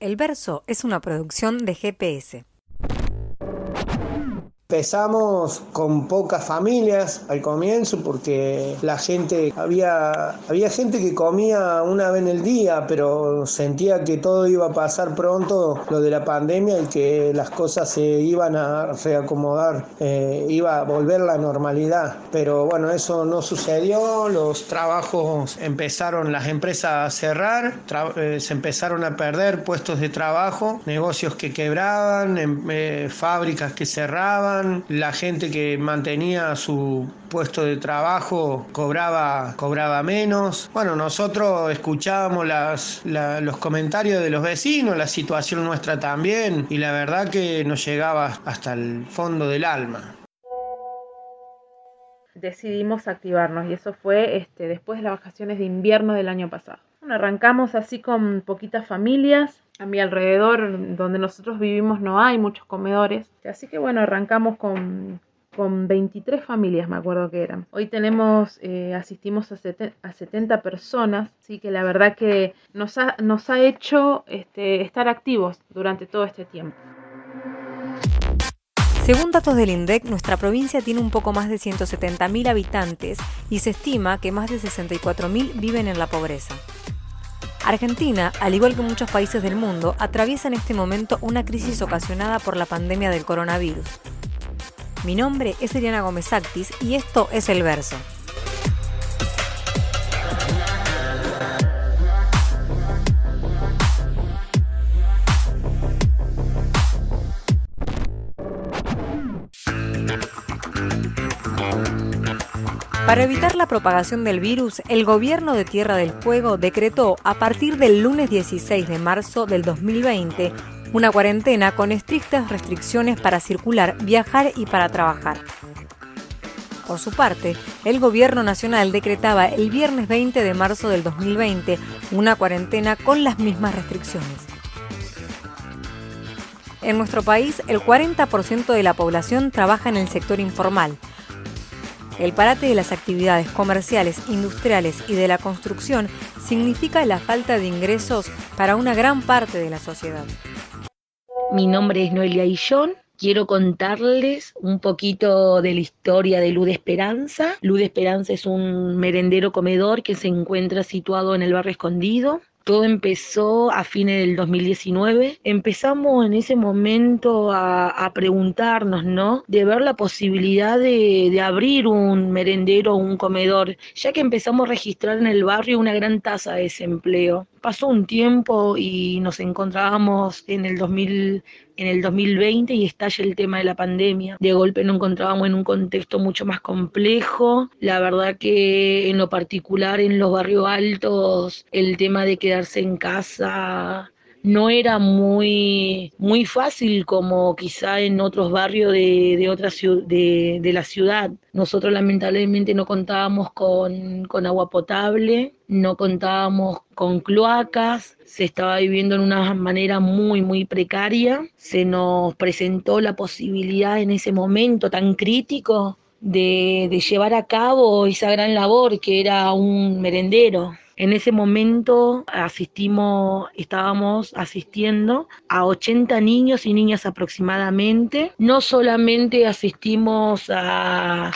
El verso es una producción de GPS. Empezamos con pocas familias al comienzo porque la gente, había, había gente que comía una vez en el día, pero sentía que todo iba a pasar pronto, lo de la pandemia, y que las cosas se iban a reacomodar, eh, iba a volver la normalidad. Pero bueno, eso no sucedió, los trabajos empezaron, las empresas a cerrar, eh, se empezaron a perder puestos de trabajo, negocios que quebraban, em, eh, fábricas que cerraban la gente que mantenía su puesto de trabajo cobraba, cobraba menos. Bueno, nosotros escuchábamos los comentarios de los vecinos, la situación nuestra también, y la verdad que nos llegaba hasta el fondo del alma decidimos activarnos y eso fue este, después de las vacaciones de invierno del año pasado. Arrancamos así con poquitas familias, a mi alrededor, donde nosotros vivimos, no hay muchos comedores. Así que bueno, arrancamos con, con 23 familias, me acuerdo que eran. Hoy tenemos, eh, asistimos a, a, 70 personas, así que la verdad que nos ha, nos ha hecho este, estar activos durante todo este tiempo. Según datos del INDEC, nuestra provincia tiene un poco más de 170.000 habitantes y se estima que más de 64.000 viven en la pobreza. Argentina, al igual que muchos países del mundo, atraviesa en este momento una crisis ocasionada por la pandemia del coronavirus. Mi nombre es Eliana Gómez Actis y esto es El Verso. Para evitar la propagación del virus, el gobierno de Tierra del Fuego decretó a partir del lunes 16 de marzo del 2020 una cuarentena con estrictas restricciones para circular, viajar y para trabajar. Por su parte, el Gobierno Nacional decretaba el viernes 20 de marzo del 2020 una cuarentena con las mismas restricciones. En nuestro país, el 40% de la población trabaja en el sector informal, el parate de las actividades comerciales, industriales y de la construcción significa la falta de ingresos para una gran parte de la sociedad. Mi nombre es Noelia Illón. Quiero contarles un poquito de la historia de Luz Esperanza. Luz Esperanza es un merendero comedor que se encuentra situado en el barrio Escondido. Todo empezó a fines del 2019. Empezamos en ese momento a, preguntarnos, ¿no? De ver la posibilidad de, de abrir un merendero o un comedor, ya que empezamos a registrar en el barrio una gran tasa de desempleo. Pasó un tiempo y nos encontrábamos en el 2000 en el 2020 y estalla el tema de la pandemia. De golpe nos encontrábamos en un contexto mucho más complejo. La verdad que en lo particular en los barrios altos el tema de quedarse en casa no era muy, muy fácil como quizá en otros barrios de, de, otra, de, de la ciudad. Nosotros lamentablemente no contábamos con, con agua potable, no contábamos con cloacas, se estaba viviendo en una manera muy, muy precaria. Se nos presentó la posibilidad en ese momento tan crítico de, de llevar a cabo esa gran labor que era un merendero. En ese momento asistimos, estábamos asistiendo a 80 niños y niñas aproximadamente. No solamente asistimos a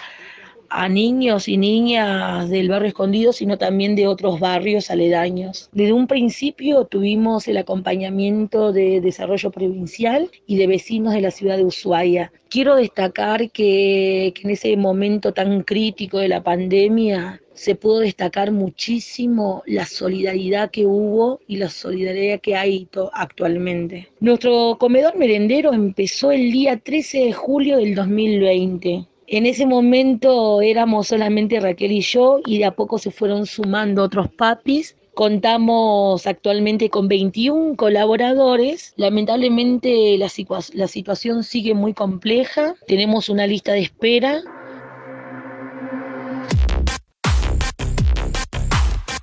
a niños y niñas del barrio escondido, sino también de otros barrios aledaños. Desde un principio tuvimos el acompañamiento de desarrollo provincial y de vecinos de la ciudad de Ushuaia. Quiero destacar que, que en ese momento tan crítico de la pandemia se pudo destacar muchísimo la solidaridad que hubo y la solidaridad que hay actualmente. Nuestro comedor merendero empezó el día 13 de julio del 2020 en ese momento éramos solamente Raquel y yo y de a poco se fueron sumando otros papis. Contamos actualmente con 21 colaboradores. Lamentablemente la, situación sigue muy compleja. Tenemos una lista de espera.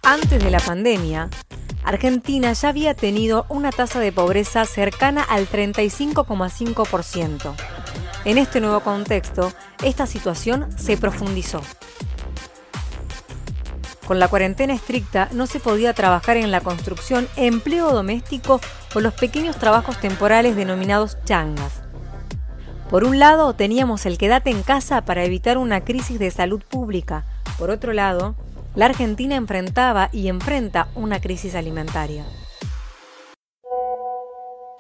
Antes de la pandemia, Argentina ya había tenido una tasa de pobreza cercana al 35,5%. En este nuevo contexto, esta situación se profundizó. Con la cuarentena estricta no se podía trabajar en la construcción, empleo doméstico o los pequeños trabajos temporales denominados changas. Por un lado, teníamos el quedate en casa para evitar una crisis de salud pública. Por otro lado, la Argentina enfrentaba y enfrenta una crisis alimentaria.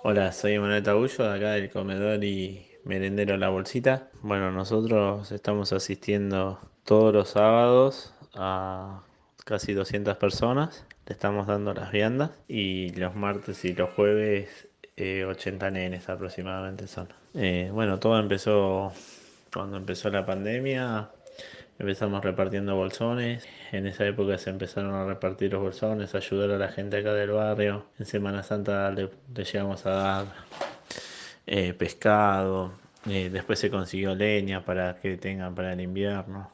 Hola, soy Manuel Tabullo, acá del comedor y merendero La Bolsita. Bueno, nosotros estamos asistiendo todos los sábados a casi 200 personas. Le estamos dando las viandas y los martes y los jueves 80 eh, nenes aproximadamente son. Eh, bueno, todo empezó cuando empezó la pandemia. Empezamos repartiendo bolsones. En esa época se empezaron a repartir los bolsones, ayudar a la gente acá del barrio. En Semana Santa le, llegamos a dar eh, pescado. después se consiguió leña para que tengan para el invierno.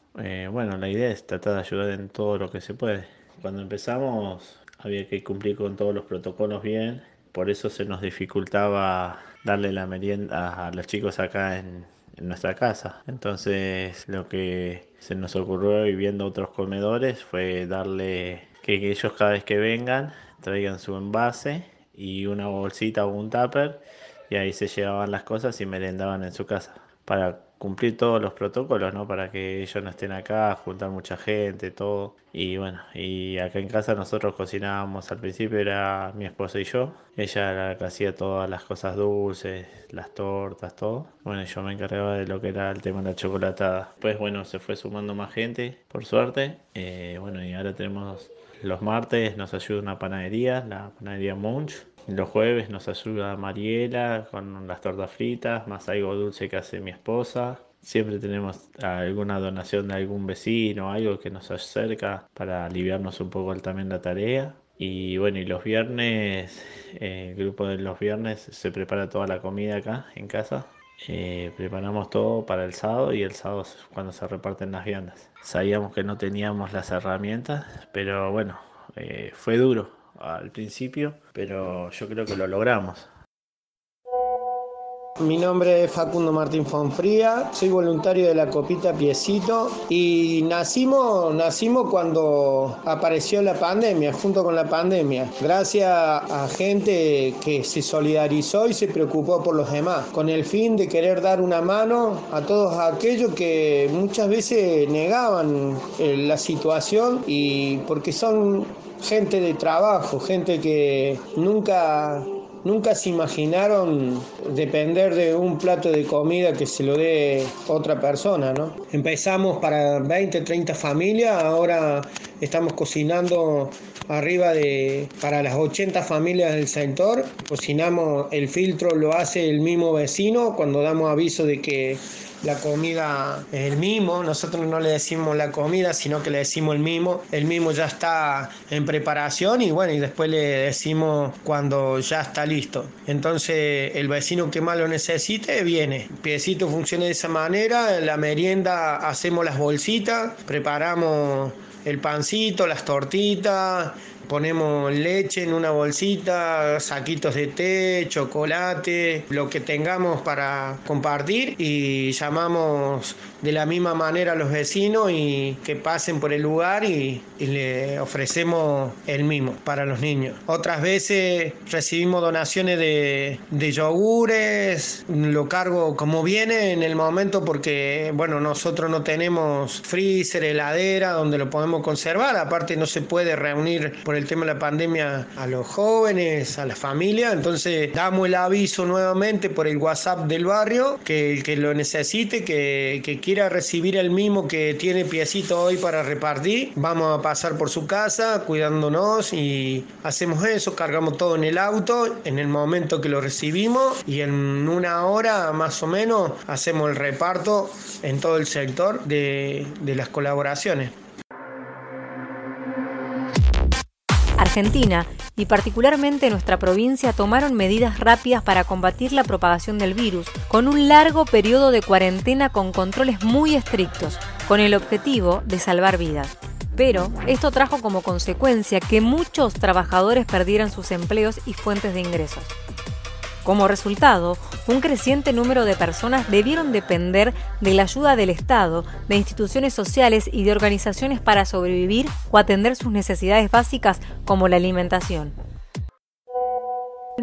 bueno, la idea es tratar de ayudar en todo lo que se puede. Cuando empezamos había que cumplir con todos los protocolos bien por eso se nos dificultaba darle la merienda a los chicos acá en, nuestra casa. Entonces lo que se nos ocurrió y viendo otros comedores fue darle que ellos cada vez que vengan traigan su envase y una bolsita o un tupper y ahí se llevaban las cosas y merendaban en su casa para cumplir todos los protocolos, ¿no? Para que ellos no estén acá, juntar mucha gente, todo. Y bueno, y acá en casa nosotros cocinábamos, al principio era mi esposa y yo. Ella era la que hacía todas las cosas dulces, las tortas, todo. Bueno, yo me encargaba de lo que era el tema de la chocolatada. Pues bueno, se fue sumando más gente, por suerte. Eh, bueno, y ahora tenemos los martes, nos ayuda una panadería, la panadería Munch los jueves nos ayuda Mariela con las tortas fritas, más algo dulce que hace mi esposa. Siempre tenemos alguna donación de algún vecino, algo que nos acerca para aliviarnos un poco también la tarea. Y bueno, y los viernes, el grupo de los viernes se prepara toda la comida acá en casa. Eh, preparamos todo para el sábado y el sábado es cuando se reparten las viandas. Sabíamos que no teníamos las herramientas, pero bueno, eh, fue duro al principio, pero yo creo que lo logramos. Mi nombre es Facundo Martín Fonfría, soy voluntario de la Copita Piecito y nacimos, nacimos cuando apareció la pandemia, junto con la pandemia, gracias a gente que se solidarizó y se preocupó por los demás, con el fin de querer dar una mano a todos aquellos que muchas veces negaban eh, la situación y porque son gente de trabajo, gente que nunca nunca se imaginaron depender de un plato de comida que se lo dé otra persona, ¿no? Empezamos para 20, 30 familias, ahora estamos cocinando arriba de para las 80 familias del sector. Cocinamos, el filtro lo hace el mismo vecino cuando damos aviso de que la comida, el mimo, nosotros no le decimos la comida, sino que le decimos el mimo, el mimo ya está en preparación y bueno, y después le decimos cuando ya está listo. Entonces el vecino que más lo necesite viene. Piecito funciona de esa manera, en la merienda hacemos las bolsitas, preparamos el pancito, las tortitas, ponemos leche en una bolsita, saquitos de té, chocolate, lo que tengamos para compartir y llamamos de la misma manera a los vecinos y que pasen por el lugar y, le ofrecemos el mismo para los niños. Otras veces recibimos donaciones de, de yogures, lo cargo como viene en el momento porque, bueno, nosotros no tenemos freezer, heladera donde lo podemos conservar, aparte no se puede reunir por el tema de la pandemia a los jóvenes, a la familia, entonces damos el aviso nuevamente por el WhatsApp del barrio que el que lo necesite, que, que quiera recibir el mismo que tiene piecito hoy para repartir, vamos a pasar por su casa cuidándonos y hacemos eso, cargamos todo en el auto en el momento que lo recibimos y en una hora más o menos hacemos el reparto en todo el sector de, de las colaboraciones. Argentina y particularmente nuestra provincia tomaron medidas rápidas para combatir la propagación del virus, con un largo periodo de cuarentena con controles muy estrictos, con el objetivo de salvar vidas. Pero esto trajo como consecuencia que muchos trabajadores perdieran sus empleos y fuentes de ingresos. Como resultado, un creciente número de personas debieron depender de la ayuda del Estado, de instituciones sociales y de organizaciones para sobrevivir o atender sus necesidades básicas como la alimentación.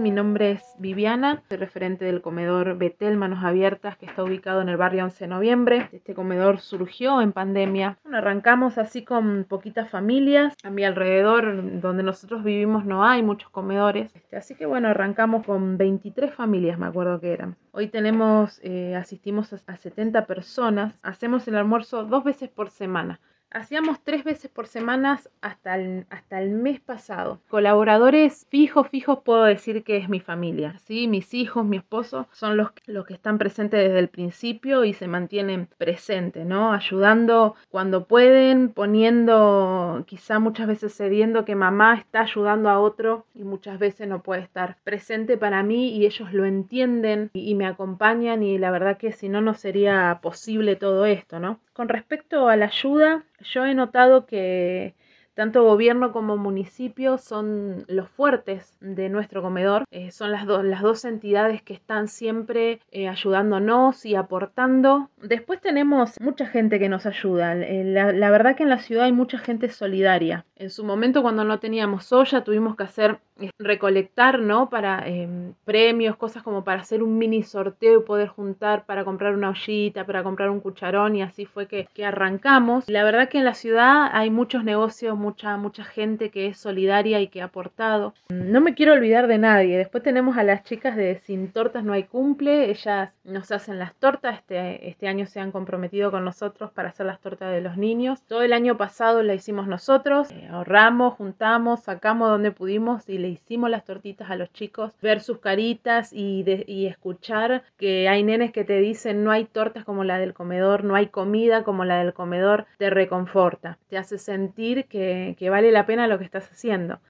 Mi nombre es Viviana, soy referente del comedor Betel Manos Abiertas que está ubicado en el barrio 11 de noviembre. Este comedor surgió en pandemia. arrancamos así con poquitas familias. A mi alrededor, donde nosotros vivimos, no hay muchos comedores. Este, así que bueno, arrancamos con 23 familias, me acuerdo que eran. Hoy tenemos, eh, asistimos a 70 personas. Hacemos el almuerzo dos veces por semana. Hacíamos tres veces por semana hasta el, hasta el mes pasado. Colaboradores fijos, fijos puedo decir que es mi familia. ¿sí? Mis hijos, mi esposo son los, los que están presentes desde el principio y se mantienen presentes, ¿no? Ayudando cuando pueden, poniendo, quizá muchas veces cediendo que mamá está ayudando a otro y muchas veces no puede estar presente para mí y ellos lo entienden y, y me acompañan y la verdad que si no, no sería posible todo esto, ¿no? Con respecto a la ayuda, yo he notado que tanto gobierno como municipio son los fuertes de nuestro comedor, eh, son las, las dos entidades que están siempre eh, ayudándonos y aportando. Después tenemos mucha gente que nos ayuda, eh, la, verdad que en la ciudad hay mucha gente solidaria. En su momento cuando no teníamos olla tuvimos que hacer recolectar, ¿no? Para em, premios, cosas como para hacer un mini sorteo y poder juntar para comprar una ollita, para comprar un cucharón y así fue que, que arrancamos. La verdad que en la ciudad hay muchos negocios, mucha, mucha gente que es solidaria y que ha aportado. No me quiero olvidar de nadie. Después tenemos a las chicas de Sin Tortas No hay Cumple. Ellas nos hacen las tortas. Este, este año se han comprometido con nosotros para hacer las tortas de los niños. Todo el año pasado la hicimos nosotros. Eh, ahorramos, juntamos, sacamos donde pudimos y le hicimos las tortitas a los chicos. Ver sus caritas y, y escuchar que hay nenes que te dicen no hay tortas como la del comedor, no hay comida como la del comedor. Te reconforta. Te hace sentir que que, vale la pena lo que estás haciendo.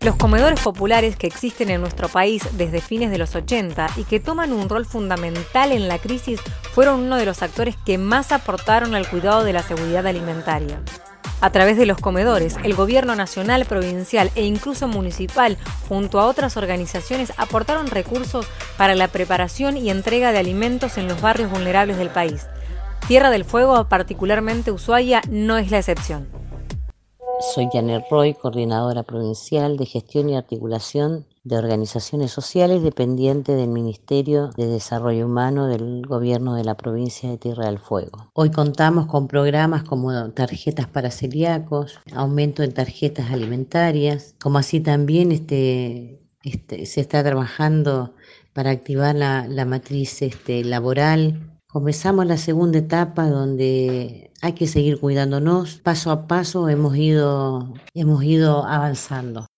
Los comedores populares que existen en nuestro país desde fines de los 80 y que toman un rol fundamental en la crisis fueron uno de los actores que más aportaron al cuidado de la seguridad alimentaria. A través de los comedores, el gobierno nacional, provincial e incluso municipal, junto a otras organizaciones, aportaron recursos para la preparación y entrega de alimentos en los barrios vulnerables del país. Tierra del Fuego, particularmente Ushuaia, no es la excepción. Soy Janet Roy, coordinadora provincial de gestión y articulación de organizaciones sociales dependiente del Ministerio de Desarrollo Humano del Gobierno de la provincia de Tierra del Fuego. Hoy contamos con programas como tarjetas para celíacos, aumento en tarjetas alimentarias, como así también este, este se está trabajando para activar la, la matriz este, laboral Comenzamos la segunda etapa donde hay que seguir cuidándonos. Paso a paso hemos ido, hemos ido avanzando.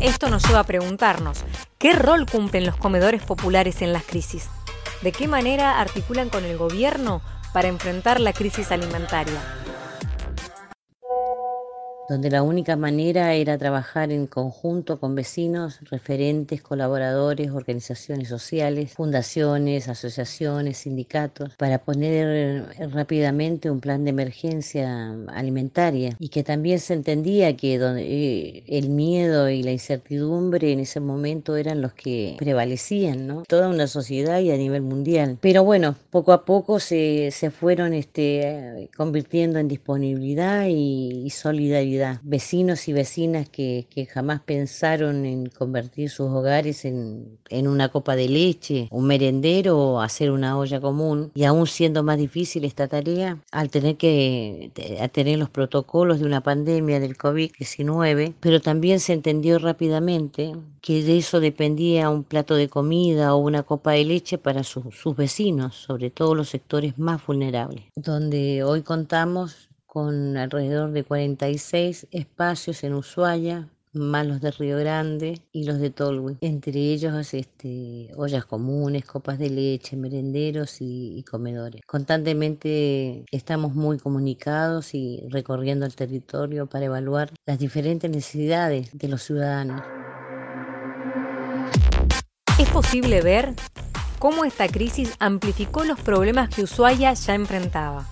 Esto nos lleva a preguntarnos, ¿qué rol cumplen los comedores populares en las crisis? ¿De qué manera articulan con el gobierno para enfrentar la crisis alimentaria? Donde la única manera era trabajar en conjunto con vecinos, referentes, colaboradores, organizaciones sociales, fundaciones, asociaciones, sindicatos, para poner rápidamente un plan de emergencia alimentaria y que también se entendía que eh, el miedo y la incertidumbre en ese momento eran los que prevalecían, ¿no? Toda una sociedad y a nivel mundial. Pero bueno, poco a poco se, se fueron este, convirtiendo en disponibilidad y, y solidaridad vecinos y vecinas que, jamás pensaron en convertir sus hogares en, una copa de leche, un merendero o hacer una olla común. Y aún siendo más difícil esta tarea, al tener que tener los protocolos de una pandemia del COVID-19, pero también se entendió rápidamente que de eso dependía un plato de comida o una copa de leche para sus vecinos, sobre todo los sectores más vulnerables, donde hoy contamos con alrededor de 46 espacios en Ushuaia, más los de Río Grande y los de Tolwe. Entre ellos este, ollas comunes, copas de leche, merenderos y, y, comedores. Constantemente estamos muy comunicados y recorriendo el territorio para evaluar las diferentes necesidades de los ciudadanos. Es posible ver cómo esta crisis amplificó los problemas que Ushuaia ya enfrentaba.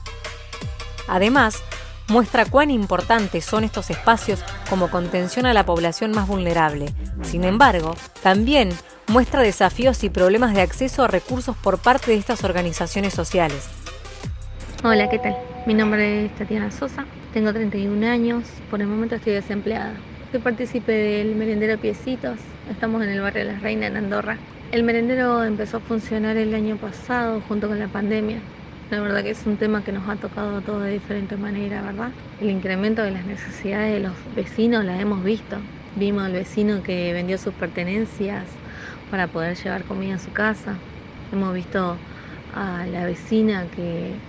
Además, muestra cuán importantes son estos espacios como contención a la población más vulnerable. Sin embargo, también muestra desafíos y problemas de acceso a recursos por parte de estas organizaciones sociales. Hola, ¿qué tal? Mi nombre es Tatiana Sosa, tengo 31 años, por el momento estoy desempleada. Soy partícipe del merendero Piecitos, estamos en el barrio de Las Reinas en Andorra. El merendero empezó a funcionar el año pasado junto con la pandemia. La verdad que es un tema que nos ha tocado a todos de diferente manera, ¿verdad? El incremento de las necesidades de los vecinos la hemos visto. Vimos al vecino que vendió sus pertenencias para poder llevar comida a su casa. Hemos visto a la vecina que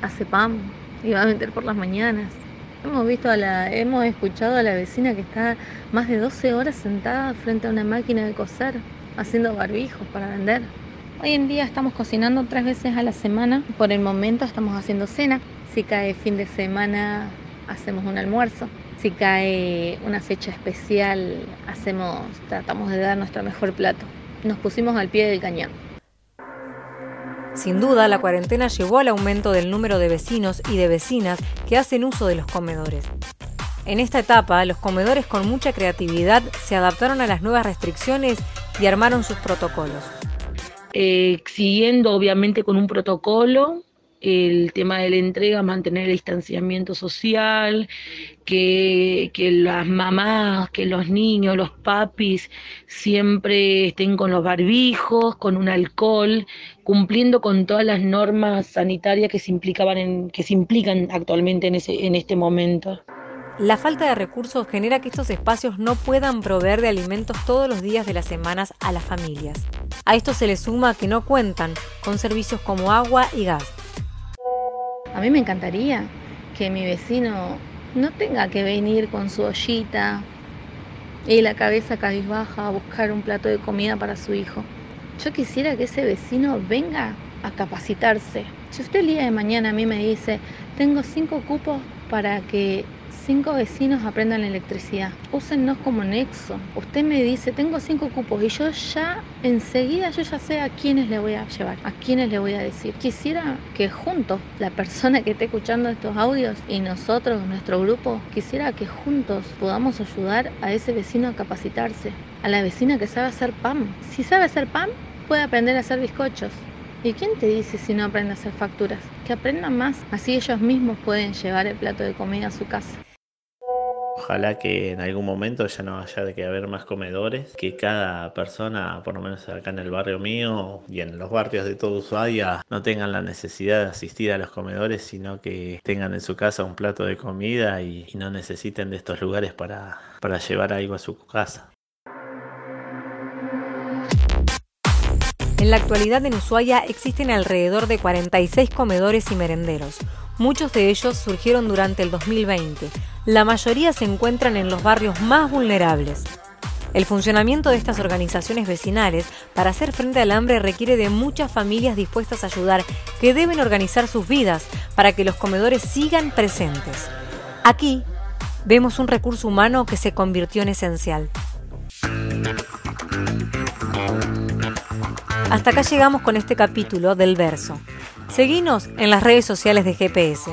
hace pan y va a vender por las mañanas. Hemos visto a la, hemos escuchado a la vecina que está más de 12 horas sentada frente a una máquina de coser haciendo barbijos para vender. Hoy en día estamos cocinando tres veces a la semana. Por el momento estamos haciendo cena. Si cae fin de semana, hacemos un almuerzo. Si cae una fecha especial, hacemos, tratamos de dar nuestro mejor plato. Nos pusimos al pie del cañón. Sin duda, la cuarentena llevó al aumento del número de vecinos y de vecinas que hacen uso de los comedores. En esta etapa, los comedores con mucha creatividad se adaptaron a las nuevas restricciones y armaron sus protocolos. Eh, siguiendo obviamente con un protocolo, el tema de la entrega, mantener el distanciamiento social, que, que, las mamás, que los niños, los papis siempre estén con los barbijos, con un alcohol, cumpliendo con todas las normas sanitarias que se implicaban en, que se implican actualmente en, ese, en este momento. La falta de recursos genera que estos espacios no puedan proveer de alimentos todos los días de las semanas a las familias. A esto se le suma que no cuentan con servicios como agua y gas. A mí me encantaría que mi vecino no tenga que venir con su ollita y la cabeza cabizbaja a buscar un plato de comida para su hijo. Yo quisiera que ese vecino venga a capacitarse. Si usted el día de mañana a mí me dice, tengo cinco cupos para que cinco vecinos aprendan electricidad. Úsennos como nexo. Usted me dice, tengo cinco cupos y yo ya enseguida yo ya sé a quiénes le voy a llevar, a quiénes le voy a decir. Quisiera que juntos, la persona que esté escuchando estos audios y nosotros, nuestro grupo, quisiera que juntos podamos ayudar a ese vecino a capacitarse, a la vecina que sabe hacer pan. Si sabe hacer pan, puede aprender a hacer bizcochos. ¿Y quién te dice si no aprende a hacer facturas? Que aprendan más, así ellos mismos pueden llevar el plato de comida a su casa. Ojalá que en algún momento ya no haya de que haber más comedores, que cada persona, por lo menos acá en el barrio mío y en los barrios de todo Ushuaia, no tengan la necesidad de asistir a los comedores, sino que tengan en su casa un plato de comida y, y no necesiten de estos lugares para, para llevar algo a su casa. En la actualidad en Ushuaia existen alrededor de 46 comedores y merenderos. Muchos de ellos surgieron durante el 2020. La mayoría se encuentran en los barrios más vulnerables. El funcionamiento de estas organizaciones vecinales para hacer frente al hambre requiere de muchas familias dispuestas a ayudar que deben organizar sus vidas para que los comedores sigan presentes. Aquí vemos un recurso humano que se convirtió en esencial. Hasta acá llegamos con este capítulo del verso. Seguinos en las redes sociales de GPS.